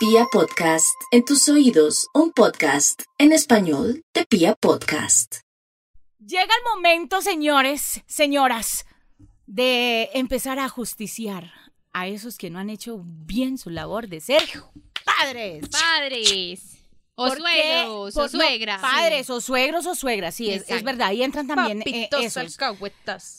Pia Podcast, en tus oídos, un podcast en español de Pia Podcast. Llega el momento, señores, señoras, de empezar a justiciar a esos que no han hecho bien su labor de ser padres. Padres. O suegros, o no, suegras. padres, o suegros, o suegras, sí, es, es verdad. Ahí entran también eh, esos.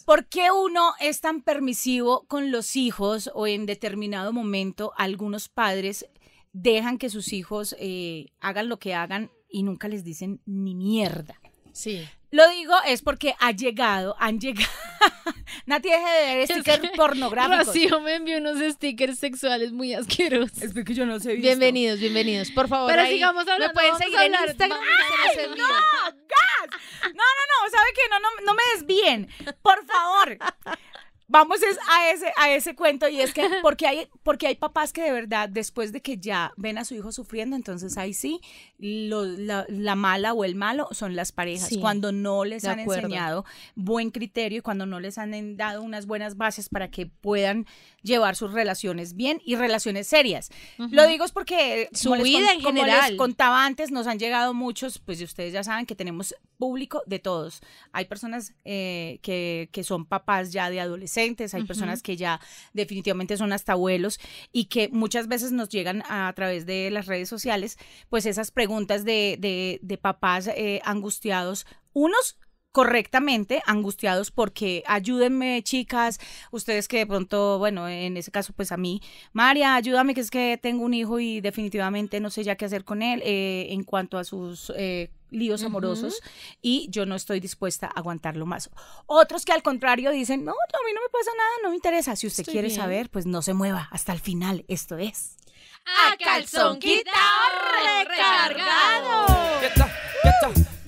¿Por qué uno es tan permisivo con los hijos o en determinado momento algunos padres dejan que sus hijos eh, hagan lo que hagan y nunca les dicen ni mierda? Sí. Lo digo es porque ha llegado, han llegado. Nati deje de ver stickers pornográficos. Rocío me envió unos stickers sexuales muy asquerosos. Es que yo no sé. Bienvenidos, bienvenidos. Por favor, Pero ahí sigamos hablando, Me pueden seguir en Instagram. los envío. No, no, no, ¿sabe qué? No, no, no me desvíen. Por favor. Vamos es a ese, a ese cuento y es que porque hay, porque hay papás que de verdad después de que ya ven a su hijo sufriendo, entonces ahí sí, lo- la, la mala o el malo son las parejas. Sí, cuando no les han acuerdo. enseñado buen criterio y cuando no les han dado unas buenas bases para que puedan llevar sus relaciones bien y relaciones serias. Lo digo es porque Su como les vida en como les general. contaba antes, nos han llegado muchos, pues ustedes ya saben que tenemos público de todos. Hay personas eh, que, que son papás ya de adolescentes, hay personas que ya definitivamente son hasta abuelos y que muchas veces nos llegan a, a través de las redes sociales, pues esas preguntas de, de, de papás eh, angustiados, unos correctamente angustiados porque ayúdenme chicas, ustedes que de pronto, bueno, en ese caso pues a mí, María, ayúdame que es que tengo un hijo y definitivamente no sé ya qué hacer con él eh, en cuanto a sus eh, líos amorosos y yo no estoy dispuesta a aguantarlo más. Otros que al contrario dicen, no, a mí no me pasa nada, no me interesa. Si usted Estoy quiere bien. saber, pues no se mueva hasta el final. Esto es... A calzón quitado, recargado.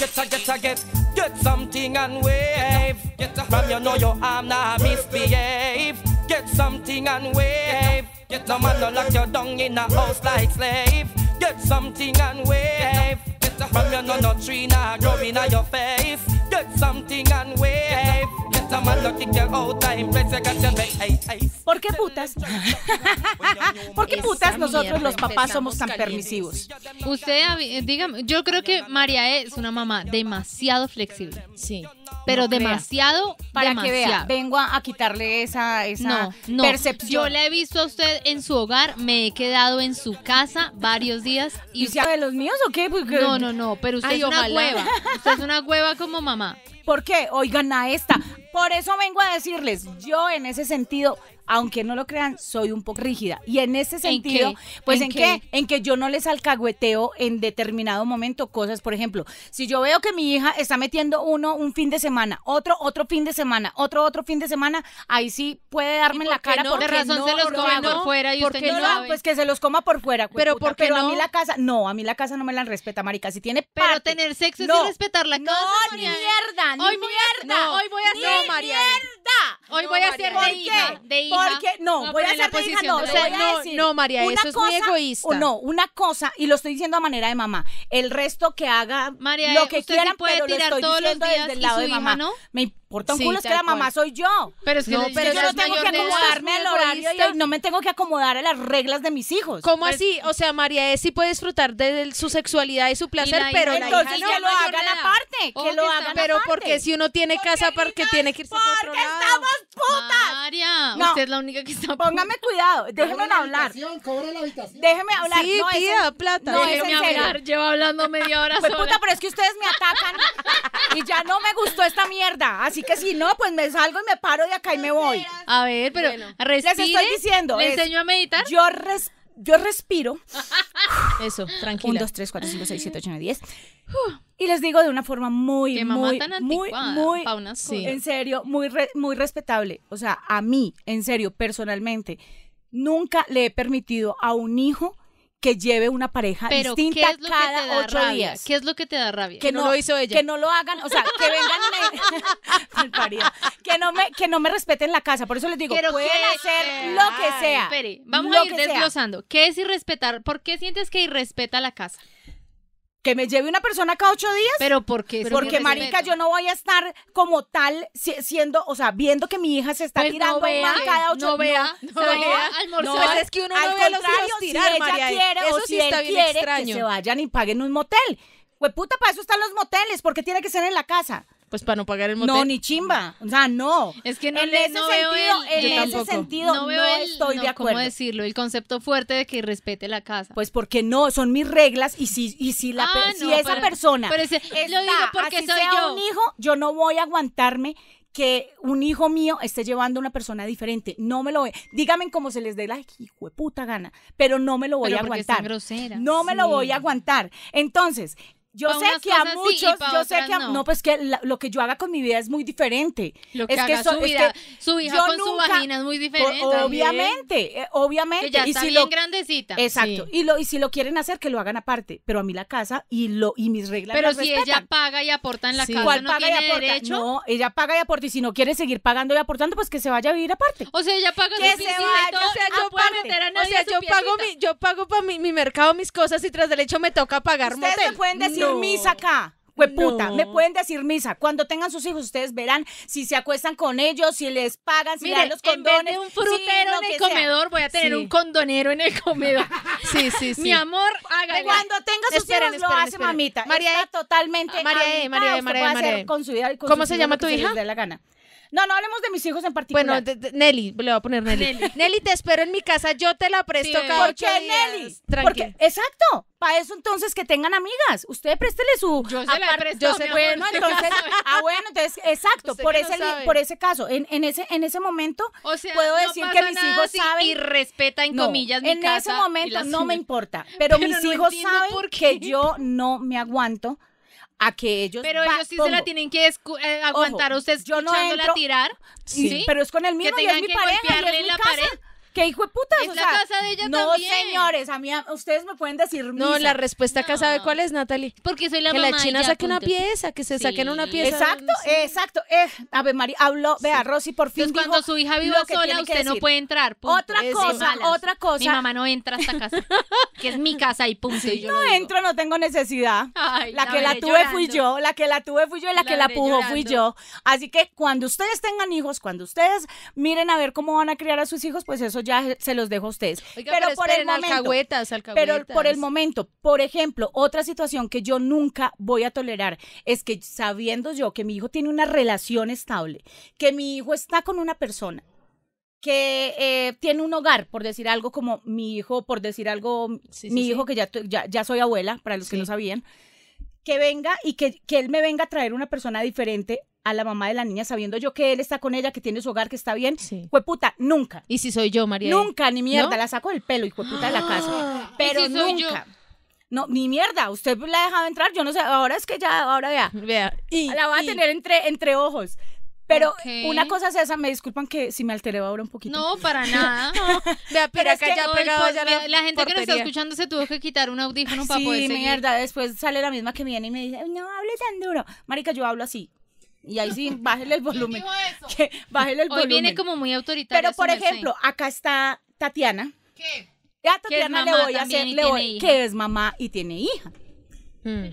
Get a, get a, get, get something and wave. Get a, from you know your arm now misbehave. Get something and wave. Get no man no lock you down in a house like slave. Get something and wave. From you know no tree now growing on your face. Get something and wave. Get a man no kick you out time. Press you got your neck. Hey, hey. ¿Por qué putas? ¿Por qué putas nosotros los papás somos tan permisivos? Usted, eh, dígame, yo creo que María es una mamá demasiado flexible. Sí. Pero No crea. demasiado, Para que vea, vengo a, a quitarle esa, esa No, no. percepción. Yo la he visto a usted en su hogar, me he quedado en su casa varios días ¿Y y si de los míos o qué? Porque- no, no, no, pero usted Ay, es una ojalá. hueva. Usted es una hueva como mamá. ¿Por qué? Oigan a esta. Por eso vengo a decirles, yo en ese sentido, aunque no lo crean, soy un poco rígida. Y en ese sentido, qué? pues ¿En en, qué? qué? En que yo no les alcahueteo en determinado momento cosas. Por ejemplo, si yo veo que mi hija está metiendo uno un fin de semana, otro otro fin de semana, otro otro fin de semana, ahí sí puede darme en la cara no? porque De razón no se los lo come por fuera y ¿Por usted no No, sabe. pues que se los coma por fuera. Pero jueputa, ¿por qué pero a no? mí la casa, no, a mí la casa no me la respeta, marica. Si tiene Pero parte- tener sexo No. es respetar la no, casa. ni María. mierda, ni Hoy mierda. no, hoy voy a ni hacer- María. mierda. Hoy No, voy a hija, de hija. Porque no, voy a de hija, posición no, de le O sea, voy a no, decir. no, María, eso es muy egoísta. o No, una cosa, y lo estoy diciendo a manera de mamá. El resto que haga María, lo que usted sí quieran, puede pero lo tirar estoy todos los diciendo días desde el lado de mamá. no. Me importa un Sí, culo, es que la mamá cual. soy yo. Pero es que No, pero yo no tengo que acomodarme al horario y no me tengo que acomodar a las reglas de mis hijos. ¿Cómo así? O sea, María es sí puede disfrutar de su sexualidad y su placer, la pero la Entonces hija que no. lo mayor de hagan aparte, que que lo hagan Pero aparte. porque si uno tiene casa, porque tiene que irse por otro Porque lado. estamos putas. María, No. usted es la única que está Póngame cuidado, déjenme hablar. Cobra la habitación. Déjeme hablar. Sí, no, pida plata. no, Déjeme en serio. hablar, lleva hablando media hora Pues puta, pero es que ustedes me atacan y ya no me gustó esta mierda. Así que si no, pues me salgo y me paro de acá y me voy. A ver, pero respire. Les estoy diciendo, ¿Le es- enseño a meditar? Yo, res- yo respiro. Eso, 1, tranquila. 2, 3, 4, 5, 6, 7, 8, 9, 10. Y les digo de una forma muy, muy, muy, muy, Sí. en serio, muy, re- muy respetable. O sea, a mí, en serio, personalmente, nunca le he permitido a un hijo que lleve una pareja Pero, ¿qué distinta es lo que te cada da ocho rabia? días. ¿Qué es lo que te da rabia? que no no, lo hizo ella. que no lo hagan, o sea, que vengan me, que no me que no me respeten la casa, por eso les digo, Pero pueden hacer Eh, lo que ay, sea. Espere, vamos lo a ir que sea. desglosando. ¿Qué es irrespetar? ¿Por qué sientes que irrespeta la casa? Que me lleve una persona cada ocho días. Pero ¿por qué? porque, marica, yo no voy a estar como tal si- siendo, o sea, viendo que mi hija se está Pues no tirando vea, más cada ocho no vea, no, no vea, almorzar. Pues es que uno al no ve a los contrario, hijos tirar, si ella María. quiere Eso o sí si está él bien quiere, extraño. que se vayan y paguen un motel. Pues puta, para eso están los moteles, porque tiene que ser en la casa. Pues para no pagar el motel. No, ni chimba. O sea, no. Es que no en le- ese no veo sentido, el- en ese sentido no, veo el- estoy no, de ¿Cómo acuerdo. decirlo? El concepto fuerte de que respete la casa. Pues porque no, son mis reglas y si, y si, la, Ah, si no, esa pero- persona pero ese- está, lo digo porque así soy sea yo. un hijo, yo no voy a aguantarme que un hijo mío esté llevando a una persona diferente. No me lo voy. Díganme cómo se les dé la hijo de puta gana, pero no me lo voy Pero a aguantar. groseras. No me lo voy a aguantar. Entonces, yo sé que a sí muchos, yo sé que a- no. no. pues que la- lo que yo haga con mi vida es muy diferente. Lo que es haga que so- su es vida, que su hija con su nunca- vagina es muy diferente. Obviamente, eh, obviamente. Que ya y está si bien lo- grandecita. Exacto. Y lo y si lo quieren hacer que lo hagan aparte, pero a mí la casa y lo y mis reglas Pero las si respetan. ella paga y aporta en la Sí. casa, ¿Cuál ¿no paga tiene y aporta? derecho? No, ella paga y aporta y si no quiere seguir pagando y aportando, pues que se vaya a vivir aparte. O sea, ella paga Que su se piscina y vaya, todo. o sea, no yo pago- O sea, su yo pago mi, yo pago para mi, mi mercado mis cosas y tras del hecho me toca pagar motel. pueden decir No. misa acá. Hueputa, No. me pueden decir misa. Cuando tengan sus hijos, ustedes verán si se acuestan con ellos, si les pagan, si le dan los en vez condones. de un frutero lo en el sea. comedor, voy a tener Sí. un condonero en el comedor. Sí, sí, sí. Mi amor, hágale. Cuando tenga sus Esperen, hijos, lo esperen, hace esperen. mamita. María Está totalmente María E, habilitada, María E, María E, hacer María E. con su vida y con ¿Cómo se llama lo tu hija? dé la gana. No, no hablemos de mis hijos en particular. Bueno, de- de- Nelly, le voy a poner Nelly. Nelly. te espero en mi casa, yo te la presto Sí, cada ¿Por ocho qué, días. Nelly? Porque, exacto, para eso entonces que tengan amigas. Usted préstele su. Yo se la prestado, yo sé, bueno, entonces. Ah, bueno, entonces, exacto, Usted por no ese, por ese caso, en, en ese, en ese momento, O sea, puedo no decir que mis hijos si- saben. Y respeta, en No, comillas, mi en casa. ese momento no me importa, pero, Pero mis no hijos saben que yo no me aguanto a que ellos. Pero va- ellos sí se la pongo, tienen que eh, aguantar a usted yo no entro- tirar. Sí, ¿sí? pero es con el mismo y es mi que pareja y es mi la casa. pared. ¿Qué hijo de putas? Es o la sea, casa de ella no, también. señores, a mí, a- ustedes me pueden decir No, misa. la respuesta acá No. sabe cuál es, Natalie. Porque soy la que mamá. la china saque una pieza, que se saquen una Sí. pieza. Exacto, Sí. exacto. Eh, Ave María, habló, vea, Rosy por fin Entonces, cuando dijo su hija viva lo que sola, tiene que usted no decir. puede entrar. punto. Otra cosa, malas. otra cosa. Mi mamá no entra a esta casa, que es mi casa y punto. y yo No digo. entro, no tengo necesidad. Ay, la la que la veré tuve fui llorando. yo, la que la tuve fui yo y la, La que la veré pujó fui llorando. yo. Así que cuando ustedes tengan hijos, cuando ustedes miren a ver cómo van a criar a sus hijos, pues eso ya se los dejo a ustedes. Oiga, pero, pero por el momento, alcahuetas, pero por el momento, por ejemplo, otra situación que yo nunca voy a tolerar es que sabiendo yo que mi hijo tiene una relación estable, que mi hijo está con una persona que eh, tiene un hogar, por decir algo como mi hijo, por decir algo, Sí, mi sí. hijo que ya, ya, ya soy abuela, para los que no sabían, que venga y que, que él me venga a traer una persona diferente a la mamá de la niña, sabiendo yo que él está con ella, que tiene su hogar, que está bien. Sí. Fue puta, nunca. ¿Y si soy yo, María? Nunca, ni mierda, ¿No? la saco del pelo, hijo de puta de la casa. Pero ¿Y si soy yo? nunca. No, ni mierda, usted la ha dejado entrar, yo no sé, ahora es que ya, ahora vea. Vea. Y, la va a y- tener entre, entre ojos. Pero una cosa es esa, me disculpan que si me alteré ahora un poquito. No, para nada. Vea, pero Pero es que ya pegado ya la gente que nos está escuchando se tuvo que quitar un audífono para sí, poder seguir. mierda, después sale la misma que viene y me dice, no hable tan duro. Marica, yo hablo así. Y ahí sí, bájele el volumen. Que bájele el Hoy volumen. viene como muy autoritaria. Pero, por ejemplo, acá está Tatiana. ¿Qué? A Que es Tatiana le mamá voy a hacer, y le tiene voy- hija. que es mamá y tiene hija. Mm.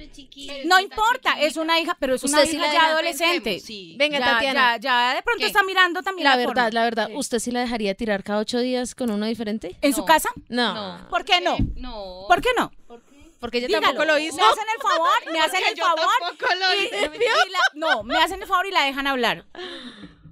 No importa, es una hija, pero es una sí hija ya deja, adolescente. Sí. Venga, ya, Tatiana. Ya, ya de pronto ¿Qué? está mirando también La la, verdad, forma. la verdad, ¿usted sí la dejaría tirar cada ocho días con uno diferente? ¿En su casa? No. No. ¿Por qué no? No. ¿por qué no? Porque Dígalo. tampoco lo hizo. Me hacen el favor, me hacen el yo favor. tampoco lo y- hice. y la- no, me hacen el favor y la dejan hablar.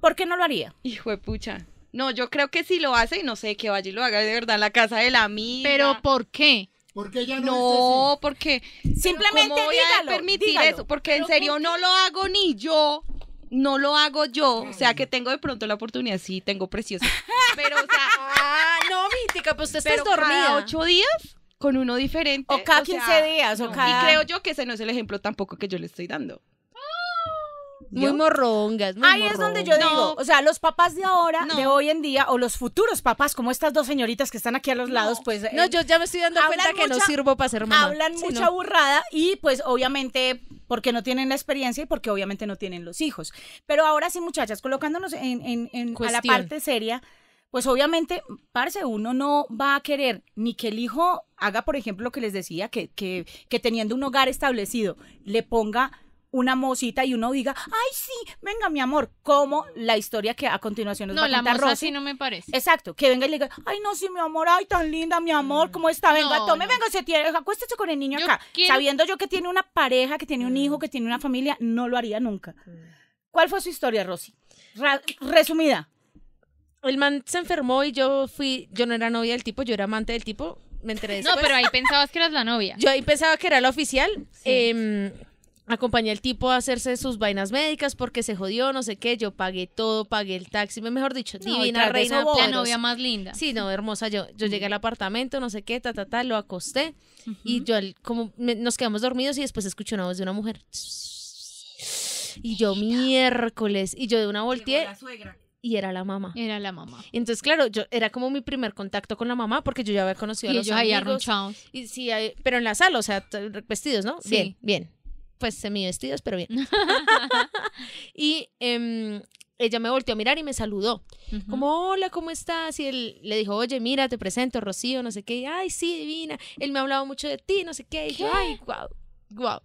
¿Por qué no lo haría? Hijo de pucha. No, yo creo que si lo hace, no sé, que vaya y lo haga de verdad en la casa de la amiga. Pero ¿por qué? Porque ella no, No, porque Simplemente ¿cómo voy dígalo. a permitir dígalo. eso? Porque en serio no lo hago ni yo. No lo hago yo. O sea, que tengo de pronto la oportunidad, sí, tengo precioso. Pero, o sea, Ah, no, mítica, pues usted está dormida. ocho días con uno diferente. O cada sea, 15 días, o no. cada- Y creo yo que ese no es el ejemplo tampoco que yo le estoy dando. Muy morrongas, muy Ahí es donde yo digo, o sea, los papás de ahora, No. de hoy en día, o los futuros papás, como estas dos señoritas que están aquí a los lados, pues No, eh, yo ya me estoy dando cuenta que no mucha- sirvo para ser mamá. hablan Sí, mucha no. burrada y pues obviamente porque no tienen la experiencia y porque obviamente no tienen los hijos. Pero ahora sí, muchachas, colocándonos en, en- en- a la parte seria, pues obviamente, parce, uno no va a querer ni que el hijo haga, por ejemplo, lo que les decía, que, que, que teniendo un hogar establecido, le ponga una mosita y uno diga, ay, sí, venga, mi amor, como la historia que a continuación nos va No, a la contar moza Rosy. sí no me parece. Exacto, que venga y le diga, ay, no, sí, mi amor, ay, tan linda, mi amor, ¿cómo está? Venga, No, tome, no. venga, se tiene, acuéstese con el niño Yo acá. quiero- Sabiendo yo que tiene una pareja, que tiene un hijo, que tiene una familia, no lo haría nunca. ¿Cuál fue su historia, Rosy? Ra- resumida. El man se enfermó y yo fui, yo no era novia del tipo, yo era amante del tipo, me enteré No, después. pero ahí pensabas que eras la novia. Yo ahí pensaba que era la oficial. em, acompañé al tipo a hacerse sus vainas médicas porque se jodió, no sé qué. Yo pagué todo, pagué el taxi, mejor dicho, No, divina reina. eso la novia más linda. Sí, no, hermosa yo. Yo llegué al apartamento, no sé qué, ta, ta, ta, lo acosté. Y yo, al- como me- nos quedamos dormidos y después escuché una voz de una mujer. Y yo, miércoles. Y yo de una volteé y era la mamá. Era la mamá. Entonces, claro, yo era como mi primer contacto con la mamá porque yo ya había conocido Y a los ellos ahí amigos. arrunchados. Y sí, ahí- pero en la sala, o sea, vestidos, ¿no? Sí. Bien, bien. Pues semi vestidos, pero bien. y em, ella me volteó a mirar y me saludó. Como, hola, ¿cómo estás? Y él le dijo, oye, mira, te presento, Rocío, no sé qué. Y, ay, sí, divina. Él me ha hablado mucho de ti, no sé qué. Y yo, ay, guau, guau.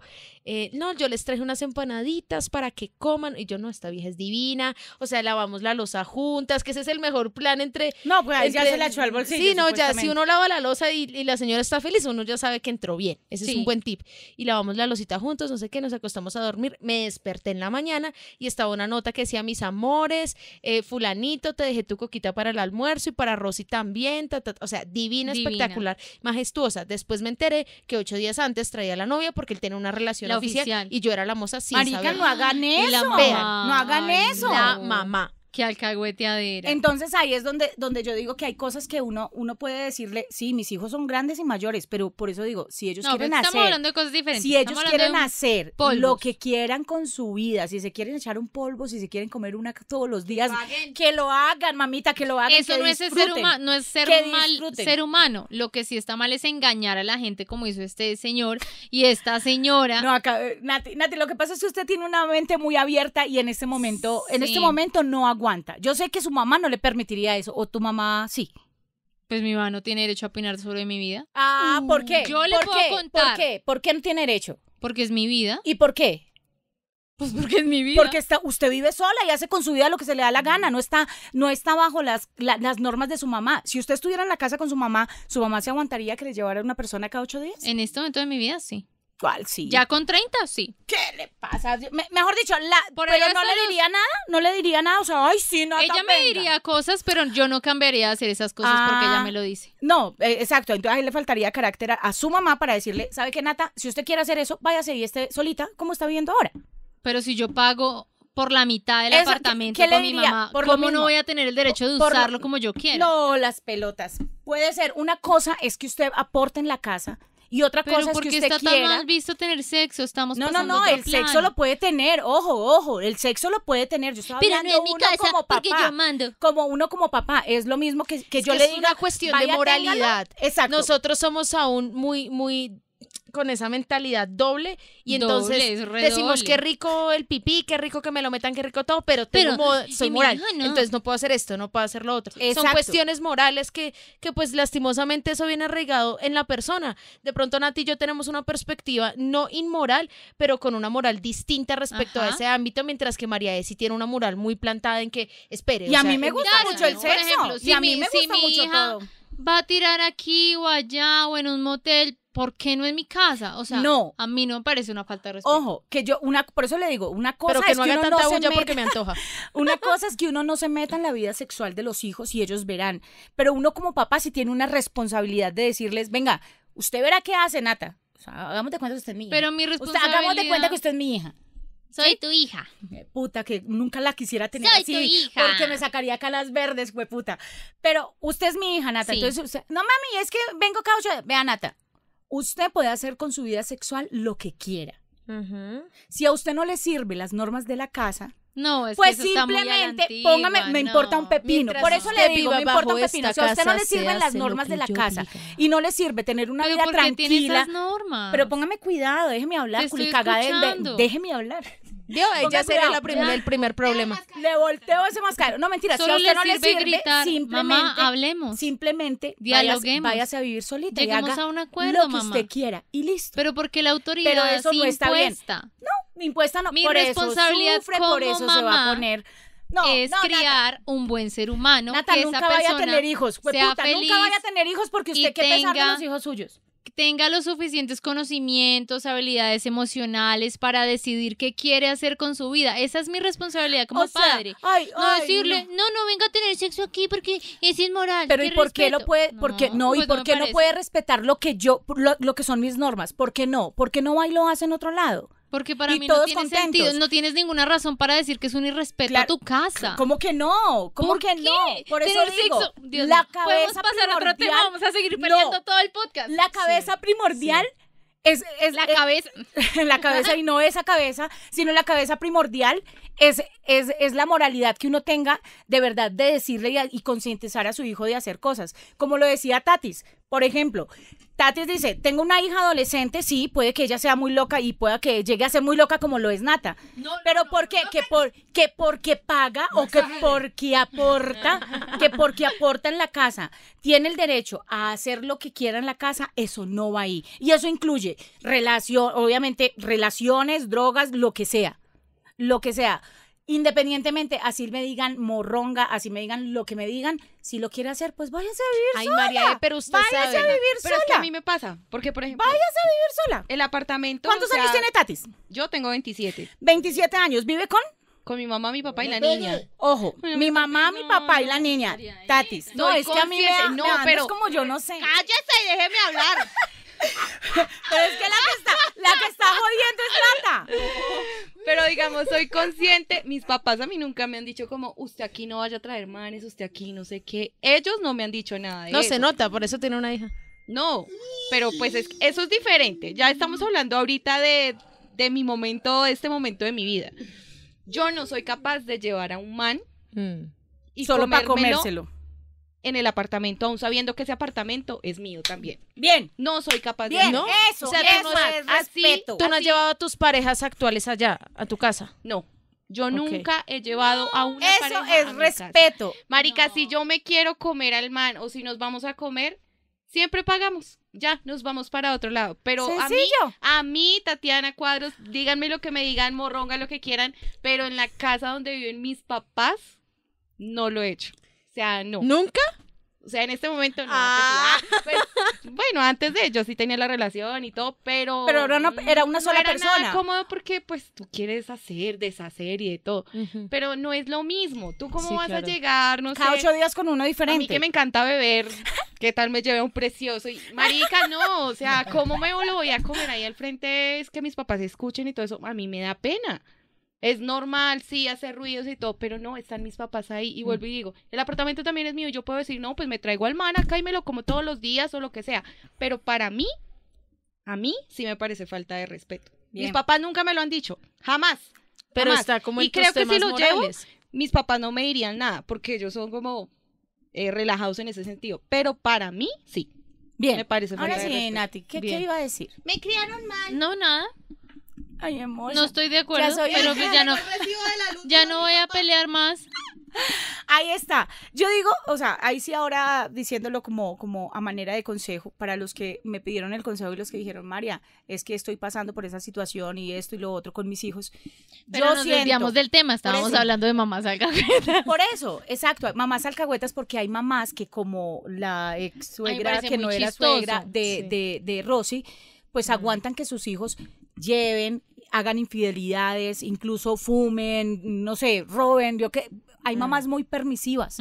Eh, no, yo les traje unas empanaditas para que coman. Y yo, no, esta vieja es divina. O sea, lavamos la losa juntas, que ese es el mejor plan entre No, pues ahí ya se la echó al bolsillo. Sí, no, ya si uno lava la losa y, y la señora está feliz, uno ya sabe que entró bien. Ese es un buen tip. Y lavamos la losita juntos, no sé qué, nos acostamos a dormir. Me desperté en la mañana y estaba una nota que decía, mis amores, eh, fulanito, te dejé tu coquita para el almuerzo y para Rosy también. ta, ta, ta. O sea, divina, Divina. espectacular, majestuosa. Después me enteré que ocho días antes traía a la novia porque él tenía una relación La oficial, oficial. y yo era la moza sin Marica, saber. no hagan eso. mamá. No hagan eso. La mamá. Qué alcahueteadera. Entonces ahí es donde, donde yo digo que hay cosas que uno, uno puede decirle, sí, mis hijos son grandes y mayores, pero por eso digo, si ellos no, quieren estamos hacer, hablando de cosas diferentes. si ellos Estamos quieren hacer polvos. lo que quieran con su vida, si se quieren echar un polvo, si se quieren comer una todos los días, que lo hagan, mamita, que lo hagan. Eso que no es ser humano, no es ser que mal ser humano. Lo que sí está mal es engañar a la gente como hizo este señor y esta señora. No, acá, eh, Nati, Nati, lo que pasa es que usted tiene una mente muy abierta y en este momento, en este momento no aguanta. Yo sé que su mamá no le permitiría eso, o tu mamá sí. Pues mi mamá no tiene derecho a opinar sobre mi vida Ah, ¿por qué? Yo le ¿Por puedo qué? contar. ¿Por qué? ¿Por qué no tiene derecho? porque es mi vida. ¿Y por qué? Pues porque es mi vida. Porque está, usted vive sola y hace con su vida lo que se le da la gana, no está, no está bajo las, la- las normas de su mamá. Si usted estuviera en la casa con su mamá, ¿su mamá se aguantaría que le llevara una persona cada ocho días? en este momento de mi vida sí. ¿Cuál sí? Ya con 30 sí. ¿Qué le pasa? Me- mejor dicho, la, Por pero no le los- diría nada, no le diría nada, o sea, ay, sí, no, ella me diría cosas, pero yo no cambiaría de hacer esas cosas porque Ah. ella me lo dice. No, eh, exacto. Entonces ahí le faltaría carácter a, a su mamá para decirle, ¿sabe qué, Nata? Si usted quiere hacer eso, váyase y esté solita, como está viviendo ahora. Pero si yo pago por la mitad del Eso, ¿qué- apartamento qué con mi mamá, Por ¿cómo no voy a tener el derecho de Por lo- usarlo como yo quiera? No, las pelotas. Puede ser. Una cosa es que usted aporte en la casa y otra Pero cosa es ¿por que usted está tan quiera. mal visto tener sexo? Estamos No, no, pasando no, el sexo lo puede tener, ojo, ojo, el sexo lo puede tener. Yo estaba Pero no hablando en mi uno casa, como porque papá. yo mando. Como uno como papá, es lo mismo que, que Es yo que le es diga. una cuestión de "Vaya, moralidad. téngalo". Exacto. Nosotros somos aún muy, muy con esa mentalidad doble y entonces decimos doble. qué rico el pipí, qué rico que me lo metan, qué rico todo, pero, tengo Pero, mo- soy moral, hija no. entonces no puedo hacer esto, no puedo hacer lo otro. Son cuestiones morales que, que pues lastimosamente eso viene arraigado en la persona. De pronto Nati y yo tenemos una perspectiva no inmoral, pero con una moral distinta respecto a ese ámbito, mientras que María E sí tiene una moral muy plantada en que, espere, Y o a mí me gusta Claro, mucho el sexo. Ejemplo, y a mí mi- me gusta mucho hija todo. Va a tirar aquí o allá o en un motel, ¿por qué no en mi casa? O sea, No. a mí no me parece una falta de respeto. Ojo, que yo, una, por eso le digo, una cosa pero que es no que haga uno tanta no se bulla meta- porque me antoja. Una cosa es que uno no se meta en la vida sexual de los hijos y ellos verán, pero uno como papá sí tiene una responsabilidad de decirles, venga, usted verá qué hace, Nata. O sea, hagamos de cuenta que usted es mi hija. Pero mi Usted, hagamos de cuenta responsabilidad- que usted es mi hija. Soy tu hija. Puta, que nunca la quisiera tener Soy así. tu hija. Porque me sacaría calas verdes, güey, puta. Pero usted es mi hija, Nata. Sí. Entonces, usted, no mami, es que vengo caucho. Vea, Nata. Usted puede hacer con su vida sexual lo que quiera. Si a usted no le sirven las normas de la casa, No, es pues que simplemente antigua, póngame, me importa un no. pepino. Mientras Por eso le digo, me importa un pepino. Si a usted no le sirven las normas de la casa diga. y no le sirve tener una vida ¿por qué tiene tranquila, pero póngame cuidado, déjeme hablar, culicagada déjeme hablar. Ponga ella sería la prim- el primer problema. Le volteo ese mascarero. No, mentira, si Solo a usted le no le sirve gritar, simplemente, mamá, hablemos. simplemente Dialoguemos. váyase, váyase a vivir solita Lleguemos y haga a un acuerdo, lo que mamá. usted quiera y listo. Pero porque la autoridad Pero eso es no está bien. impuesta. Impuesta no, Mi por eso responsabilidad sufre, como por eso se va a poner. No, es no, Nata, criar un buen ser humano. Nata, que esa nunca vaya a persona tener hijos. Sea puta, feliz, nunca vaya a tener hijos porque usted qué pesar de los hijos suyos. Tenga los suficientes conocimientos, habilidades emocionales para decidir qué quiere hacer con su vida. Esa es mi responsabilidad como O sea, padre. ay, No ay, decirle, no. no. no, venga a tener sexo aquí porque es inmoral. Pero ¿y por qué lo respeto". puede, por qué no, y por qué no puede respetar lo que yo, lo, lo que son mis normas? ¿Por qué no? ¿Por qué no va y lo hace en otro lado? Porque para y mí no tiene contentos. sentido. No tienes ninguna razón para decir que es un irrespeto Claro, a tu casa. ¿Cómo que no? ¿Cómo ¿Por que qué? no? Por eso digo, sexo. Dios la cabeza pasar a otro tema, primordial- vamos a seguir No. peleando todo el podcast. La cabeza primordial es, es La es- cabeza. la cabeza y no esa cabeza, sino la cabeza primordial es, es, es la moralidad que uno tenga de verdad de decirle y concientizar a su hijo de hacer cosas. Como lo decía Tatis, por ejemplo, Dice, tengo una hija adolescente, sí, puede que ella sea muy loca y pueda que llegue a ser muy loca como lo es Nata. Pero ¿por qué? que, por, que porque paga o que porque aporta, que porque aporta en la casa, tiene el derecho a hacer lo que quiera en la casa, eso no va ahí. Y eso incluye relación, obviamente, relaciones, drogas, lo que sea. Lo que sea. Independientemente, así me digan morronga, así me digan lo que me digan, si lo quiere hacer, pues váyase a vivir Ay, sola. María, pero usted váyase sabe. a vivir Pero es que sola. a mí me pasa, porque por ejemplo, Váyase a vivir sola. el apartamento. ¿Cuántos o sea, años tiene Tatis? Yo tengo 27. 27 años. ¿Vive con? Con mi mamá, mi papá y la niña. Ojo, mi no, mamá, no, mi papá y la no, niña. Tatis. No, Soy es que a mí me, no, me pero- es como yo no sé. ¡Cállese y déjeme hablar! Pero es que la que está, la que está jodiendo es Nata. Pero digamos, soy consciente. Mis papás a mí nunca me han dicho como, usted aquí no vaya a traer manes, usted aquí no sé qué. Ellos no me han dicho nada de No eso. se nota, por eso tiene una hija. No, pero pues es, eso es diferente. Ya estamos hablando ahorita de, de mi momento, de este momento de mi vida. Yo no soy capaz de llevar a un man Mm. y Solo para comérmelo comérselo. En el apartamento, aún sabiendo que ese apartamento es mío también. Bien. No soy capaz de Bien, ¿No? eso, O sea, tú eso no- es así- respeto. Tú no has Así- llevado a tus parejas actuales allá, a tu casa. No, yo nunca he llevado a una Eso pareja es a mi casa. respeto. Marica, No. si yo me quiero comer al man o si nos vamos a comer, siempre pagamos. Ya, nos vamos para otro lado. Pero a mí, a mí, Tatiana Cuadros, díganme lo que me digan, morronga, lo que quieran, pero en la casa donde viven mis papás, no lo he hecho. O sea, no. ¿Nunca? O sea, en este momento no. Ah. sí. Ah, pues, bueno, antes de yo sí tenía la relación y todo, pero... Pero era una- era una no sola era persona. Nada cómodo porque pues tú quieres hacer, deshacer y de todo. Pero no es lo mismo. ¿Tú cómo Sí, vas claro. a llegar? No Cada sé. ocho días con uno A mí diferente. que me encanta beber, ¿qué tal me lleve un precioso? Y, marica, no, o sea, ¿cómo me lo voy a comer ahí al frente? Es que mis papás escuchen y todo eso, a mí me da pena. Es normal, sí, hacer ruidos y todo, pero no, están mis papás ahí. Y vuelvo y digo, el apartamento también es mío, yo puedo decir, no, pues me traigo al man acá y me lo como todos los días o lo que sea. Pero para mí, a mí sí me parece falta de respeto. Mis papás nunca me lo han dicho, jamás. Pero jamás. está como y en tus creo que si lo llevo, mis papás no me dirían nada, porque ellos son como eh, relajados en ese sentido. Pero para mí, sí. Bien. Me parece Ahora falta de sí, respeto. Nati, ¿qué, qué iba a decir? Me criaron mal. No, nada. Ay, amor. No estoy de acuerdo, soy pero pues ya no, ya no voy a pelear más. Ahí está. Yo digo, o sea, ahí sí ahora diciéndolo como, como a manera de consejo para los que me pidieron el consejo y los que dijeron, María, es que estoy pasando por esa situación y esto y lo otro con mis hijos. Pero Yo nos siento, desviamos del tema, estábamos eso. hablando de mamás acá. Por eso, exacto, mamás alcahuetas porque hay mamás que como la ex suegra que no era chistoso. suegra de, Sí. de, de Rosy, pues aguantan que sus hijos lleven, hagan infidelidades, incluso fumen, no sé, roben, yo que hay mamás muy permisivas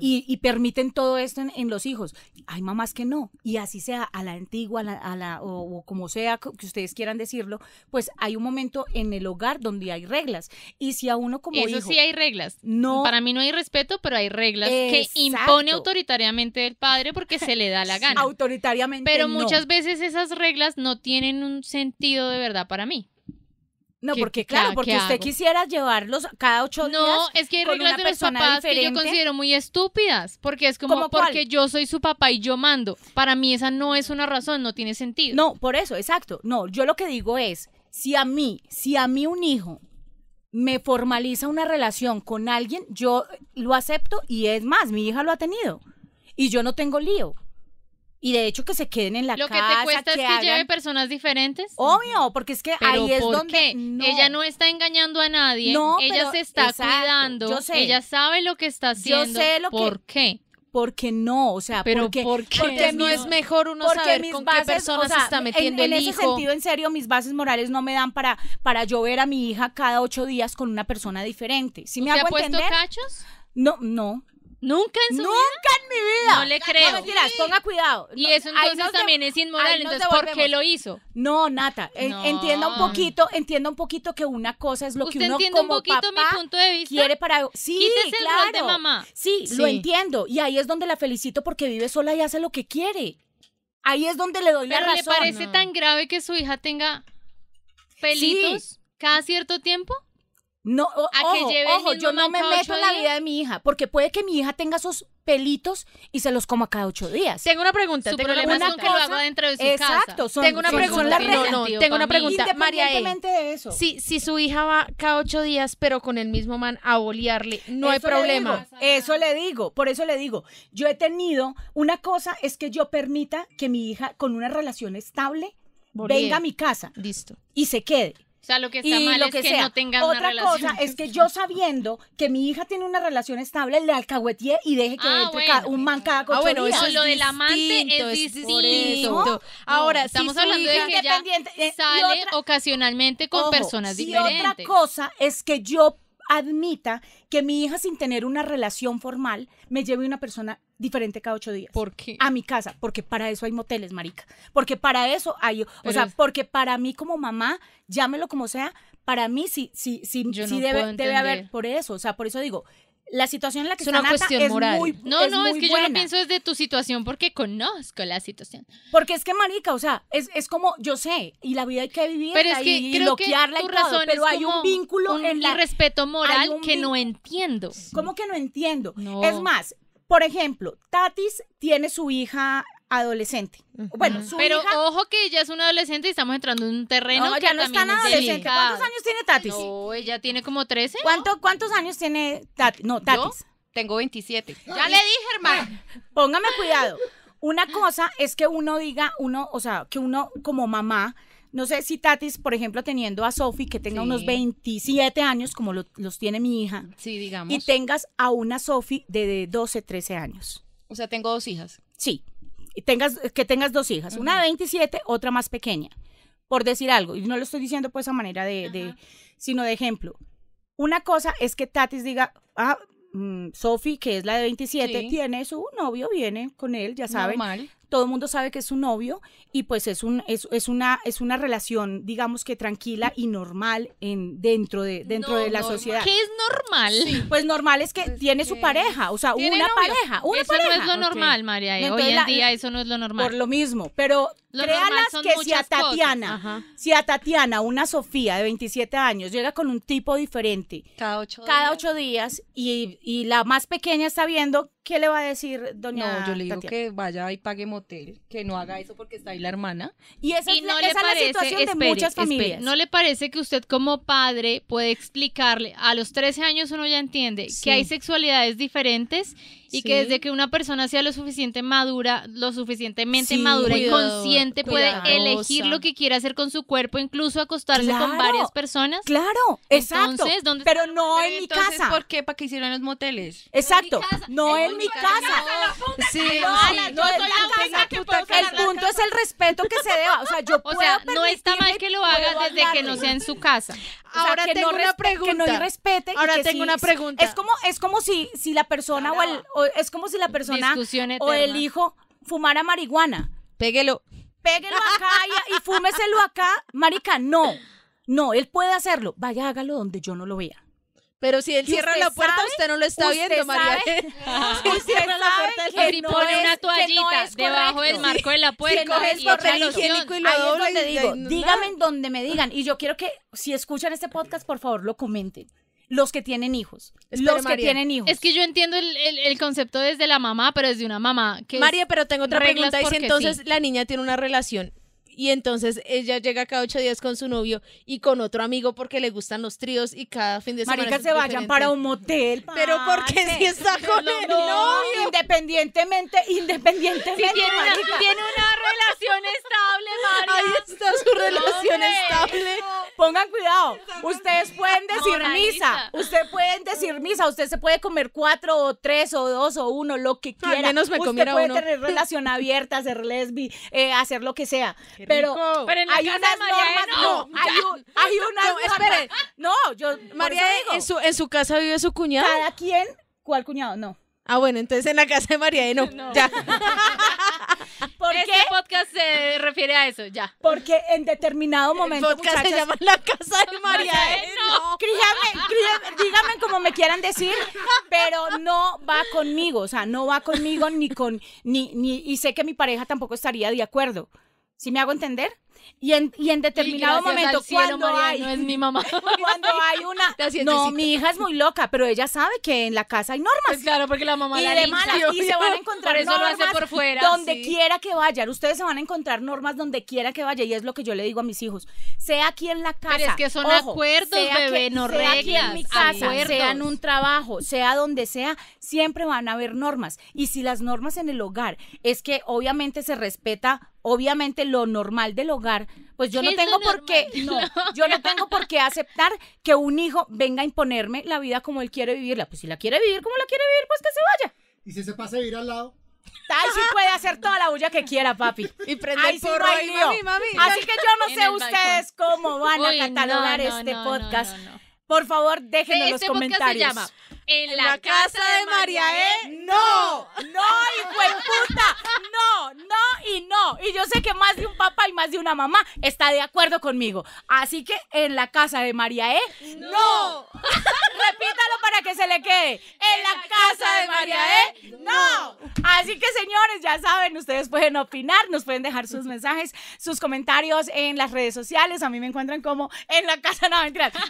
y, y permiten todo esto en, en los hijos. Hay mamás que no, y así sea a la antigua, a la, a la- o, o como sea que ustedes quieran decirlo, pues hay un momento en el hogar donde hay reglas. Y si a uno como Eso hijo sí hay reglas. no Para mí no hay respeto, pero hay reglas que impone autoritariamente el padre porque se le da la gana. autoritariamente Pero no. muchas veces esas reglas no tienen un sentido de verdad para mí. No, ¿Qué- porque claro, porque usted hago? quisiera llevarlos cada ocho días. No, es que hay reglas de persona papás que yo considero muy estúpidas, porque es como porque yo soy su papá y yo mando. Para mí esa no es una razón, no tiene sentido. No, por eso, exacto. No, yo lo que digo es, si a mí, si a mí un hijo me formaliza una relación con alguien, yo lo acepto y es más, mi hija lo ha tenido. Y yo no tengo lío. Y de hecho que se queden en la Lo que casa, te cuesta es que hagan- lleve personas diferentes. Obvio, porque es que Pero ahí es ¿por donde qué? no. Ella no está engañando a nadie. No, ella pero- se está exacto, cuidando. yo sé. Ella sabe lo que está Yo haciendo. sé lo que- ¿Por qué? porque no, o sea, Pero porque, ¿por qué? porque no es mejor uno saber mis con bases, qué personas o sea, se está metiendo en, en el ese hijo. sentido, en serio, mis bases morales no me dan para, para yo ver a mi hija cada ocho días con una persona diferente. ¿Sí me ¿Se ha hago puesto entender? cachos? No, no. Nunca en su Nunca vida. en mi vida. No le No, creo. mentiras, ponga cuidado. Y No, eso entonces también es inmoral. Entonces, ¿por qué lo hizo? No, Nata, No. entienda un poquito, entienda un poquito que una cosa es lo que ¿Usted uno entiende un como poquito papá mi punto de vista? quiere para sí, Quítese el claro. rol de mamá. Sí, Sí. lo entiendo y ahí es donde la felicito porque vive sola y hace lo que quiere. Ahí es donde le doy Pero la ¿le razón. parece No. tan grave que su hija tenga pelitos cada cierto tiempo? No, o- a que ojo, lleve ojo, yo no me meto en la vida de mi hija, porque puede que mi hija tenga esos pelitos y se los coma cada ocho días. Tengo una pregunta. Su tengo una problema es una con que lo haga dentro de su Exacto, casa. son, Tengo una son- pregunta. son no, no, tengo una pregunta. María E. Independientemente de eso. Si, si su hija va cada ocho días, pero con el mismo man a bolearle, no hay Eso problema. digo, eso le digo, por eso le digo, yo he tenido, una cosa es que yo permita que mi hija con una relación estable venga a mi casa Listo. y se quede. O sea, lo que está y mal lo es que, que, sea. no tengan Otra una relación. cosa es que yo sabiendo que mi hija tiene una relación estable, le alcahueteé y deje que Ah, entre bueno. un man cada ocho Ah, bueno, días. eso No, es lo del amante es distinto. distinto. Ahora, si estamos su hablando de que ella Independiente, eh, y sale otra- ocasionalmente con Ojo, personas y diferentes. otra cosa es que yo admita que mi hija sin tener una relación formal me lleve una persona diferente cada ocho días. ¿Por qué? a mi casa, porque para eso hay moteles, marica. Porque para eso hay, o Pero sea, porque para mí como mamá, llámelo como sea, para mí sí, sí, sí, Yo sí no debe, debe haber por eso. O sea, por eso digo, la situación en la que Es está una cuestión es moral. muy No, no, es que yo lo pienso desde tu situación porque conozco la situación. Porque es que, marica, o sea, es, es como, yo sé, y la vida hay que vivirla Pero es que y, creo que tu y todo, razón pero hay un vínculo un en la... irrespeto moral que no entiendo. ¿Cómo que no entiendo? No. Es más, por ejemplo, Tatis tiene su hija adolescente. Bueno, su Pero hija... ojo que ella es una adolescente y estamos entrando en un terreno no, que ya no es tan es adolescente. delicado. ¿Cuántos años tiene Tatis? No, ella tiene como 13. ¿Cuánto, ¿Cuántos años tiene Tatis? No, Tatis. Tengo 27. Ya le dije, hermano. Póngame cuidado. Una cosa es que uno diga, uno, o sea, que uno como mamá, no sé si Tatis, por ejemplo, teniendo a Sofi, que tenga Sí. unos 27 años, como lo- los tiene mi hija, Sí, digamos. y tengas a una Sofi de, de 12, 13 años. O sea, tengo dos hijas. Sí, y tengas, que tengas dos hijas, una de 27, otra más pequeña, por decir algo, y no lo estoy diciendo pues a manera de, de- sino de ejemplo. Una cosa es que Tatis diga, ah, mm, Sofi, que es la de 27, Sí. tiene su novio, viene con él, ya saben, Normal. Todo el mundo sabe que es su novio y pues es un es, es una es una relación digamos que tranquila y normal en dentro de dentro No, de la normal. sociedad. ¿Qué es normal? Pues normal es que tiene su pareja, o sea, ¿Tiene una novio? pareja, una eso pareja. no es lo normal, María. eh. Entonces Hoy en la- día eso no es lo normal. Por lo mismo, pero Lo créalas que si a. Tatiana, si a Tatiana, una Sofía de 27 años, llega con un tipo diferente Cada ocho cada días. ocho días y, y la más pequeña está viendo, ¿qué le va a decir doña No, yo le digo Tatiana? que vaya y pague motel, que no haga eso porque está ahí la hermana. Y esa y es, no la, es situación de muchas espere, familias. ¿no le parece que usted como padre puede explicarle, a los 13 años uno ya entiende Sí. que hay sexualidades diferentes y que desde que una persona sea lo suficiente madura, lo suficientemente Sí, madura y consciente puede cuidadosa. elegir lo que quiere hacer con su cuerpo, incluso acostarse con varias personas? Claro, exacto. Entonces, ¿dónde pero no en mi entonces, casa. ¿por qué? ¿Para qué hicieron los moteles? Exacto, no en mi casa. Sí, No, sí. no es la casa. El punto es el respeto que se deba. O sea, yo O puedo sea, no está mal que lo haga desde que no sea en su casa. O sea, Ahora que tengo no una pregunta. Que no irrespete. y Ahora que tengo sí- una pregunta. Es como, es como si, si la persona o el, o es como si la persona o el hijo fumara marihuana. Péguelo. Péguelo acá y, y fúmeselo acá. Marica, no. No, él puede hacerlo. Vaya, hágalo donde yo no lo vea. Pero si él ¿Y cierra la puerta, sabe? usted no lo está ¿Usted viendo, María. Si él Usted cierra la puerta, que y no pone es- una que no toallita es debajo del marco de la Que puerta y echa papel higiénico y lo Ahí es donde y- digo, dígame en donde me digan. Y yo quiero que, si escuchan este podcast, por favor, lo comenten. Los que tienen hijos. Espere, los que María. tienen hijos. Es que yo entiendo el, el- el concepto desde la mamá, pero desde una mamá que María, pero tengo otra pregunta. Y si entonces sí. la niña tiene una relación Y entonces ella llega cada ocho días con su novio y con otro amigo porque le gustan los tríos y cada fin de semana. Marica, se vayan diferente. para un motel. Pero ¿por qué parce? si está con el No, novio? independientemente, independientemente. Si tiene una, marica. tiene una relación estable, María. Ahí está su relación estable. Pongan cuidado. Ustedes pueden decir misa. Ustedes pueden decir misa. Usted se puede comer cuatro o tres o dos o uno, lo que Al quiera. menos me Usted puede uno. tener relación abierta, ser lesbi, eh, hacer lo que sea. Pero, rico. Pero en la hay casa unas de María normas. E, No, no, hay, un- hay unas No, espere. normas. No, yo. María, ¿en su, ¿en su casa vive su cuñado? Cada quien. ¿Cuál cuñado? No. Ah, bueno, entonces en la casa de María E no. Ya. ¿Por Este qué? podcast se refiere a eso, ya. Porque en determinado El momento, podcast se muchachas, llama La casa de María E. No, críame, críame, díganme como me quieran decir, pero no va conmigo, o sea, no va conmigo ni con, ni, ni, y sé que mi pareja tampoco estaría de acuerdo. ¿Sí me hago entender? Y en, y en determinado Y momento, cielo, cuando María, hay, no es mi mamá. cuando hay una, no, mi hija es muy loca, pero ella sabe que en la casa hay normas. Pues claro, porque la mamá y la de y se van a encontrar Por eso lo hace por fuera, donde sí. quiera que vayan. Ustedes se van a encontrar normas donde quiera que vaya y es lo que yo le digo a mis hijos. Sea aquí en la casa. Pero es que son ojo, acuerdos, sea bebé, que- no sea aquí en mi casa, acuerdos. sea en un trabajo, sea donde sea, siempre van a haber normas. Y si las normas en el hogar es que obviamente se respeta, obviamente lo normal del hogar, pues yo ¿Qué no tengo por qué, no, yo no tengo por qué aceptar que un hijo venga a imponerme la vida como él quiere vivirla. Pues si la quiere vivir como la quiere vivir, pues que se vaya. Y si se pasa a vivir al lado, Ay, sí puede hacer toda la bulla que quiera, papi. Y prende el sí, porro ahí, mami, mami. Así que yo no sé ustedes cómo van Uy, a catalogar no, no, este no, podcast. no, no, no. Por favor, déjenlo en los podcast se comentarios. llama En la, casa, de María E. No, no, hijo de puta. No, no y no. Y yo sé que más de un papá y más de una mamá está de acuerdo conmigo. Así que en la casa de María E, no. Repítalo para que se le quede. En la casa de María E, no. Así que señores, ya saben, ustedes pueden opinar, nos pueden dejar sus mensajes, sus comentarios en las redes sociales. A mí me encuentran como en la casa, no, mentiras.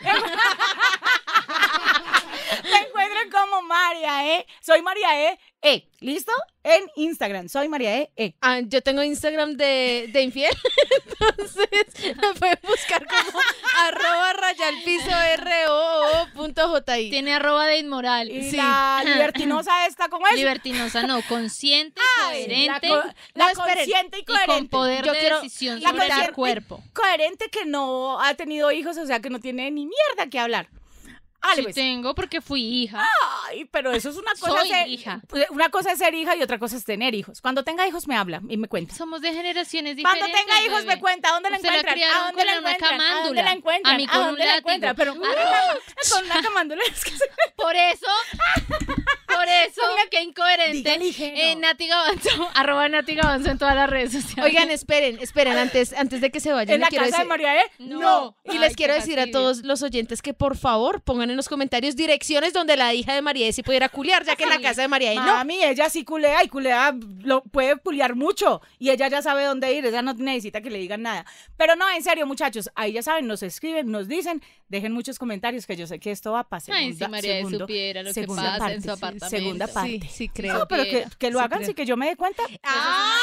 Me encuentran como María E. Soy María E. E. ¿Listo? En Instagram. Soy María E. E. Ah, yo tengo Instagram de, de infiel, entonces me pueden buscar como arroba rayalpiso r o o punto j Tiene arroba de inmoral. Y Sí. la libertinosa esta, ¿cómo es? Libertinosa, no, consciente, Ay, la coherente co- la No, esperen. consciente y y con coherente. poder Yo de quiero- decisión la sobre el cuerpo. Coherente que no ha tenido hijos, o sea que no tiene ni mierda que hablar. Sí pues. tengo porque fui hija. Ay, pero eso es una cosa. Soy ser- hija. Una cosa es ser hija y otra cosa es tener hijos. Cuando tenga hijos me habla y me cuenta. Somos de generaciones diferentes. Cuando tenga hijos bebé. me cuenta. ¿A dónde la la encuentran? ¿A dónde la encuentran? ¿A dónde la encuentran? A mí con un dónde la látigo. encuentran? Pero con una, Ah. cama- con una camándula es que se- Por eso, por eso, qué incoherente. Eh, Nati Gavanzo, arroba Nati Gavanzo en todas las redes sociales. Oigan, esperen, esperen, antes, antes de que se vayan, ¿En la quiero casa de María E? No. Y Ay, les quiero decir a todos los oyentes que por favor pongan en los comentarios direcciones donde la hija de María sí pudiera culiar, ya que en la casa de María no. Mami, ella sí culea y culea, lo puede culiar mucho. Y ella ya sabe dónde ir, ella no necesita que le digan nada. Pero no, en serio, muchachos, ahí ya saben, nos escriben, nos dicen, dejen muchos comentarios que yo sé que esto va a pasar. Ay, si María segundo, supiera lo que segunda pasa parte, en su apartamento. Segunda parte. Sí, sí creo. No, pero que, que lo Sí hagan creo. sin que yo me dé cuenta. ¡Ah!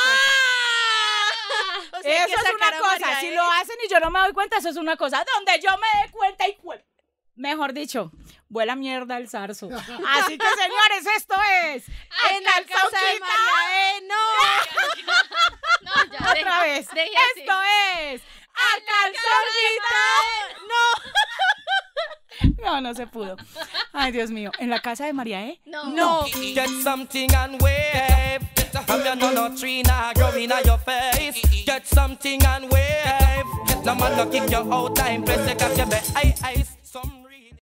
O sea, hay eso es una a cosa. María Si lo hacen y yo no me doy cuenta, eso es una cosa. Donde yo me dé cuenta y cuel- Mejor dicho, vuela mierda el zarzo. Así que, señores, esto es. en la casa de. María E no. No, ya, Otra deja- vez. deje así. Esto es. ¡A calzoncita! No. No, no se pudo. Ay, Dios mío. ¿En la casa de María E? No. No. Get something and wave. From your no no tree now growing on your face. Get something and wave. No man no kick you out time. Press the catch your bed. Ice, ice.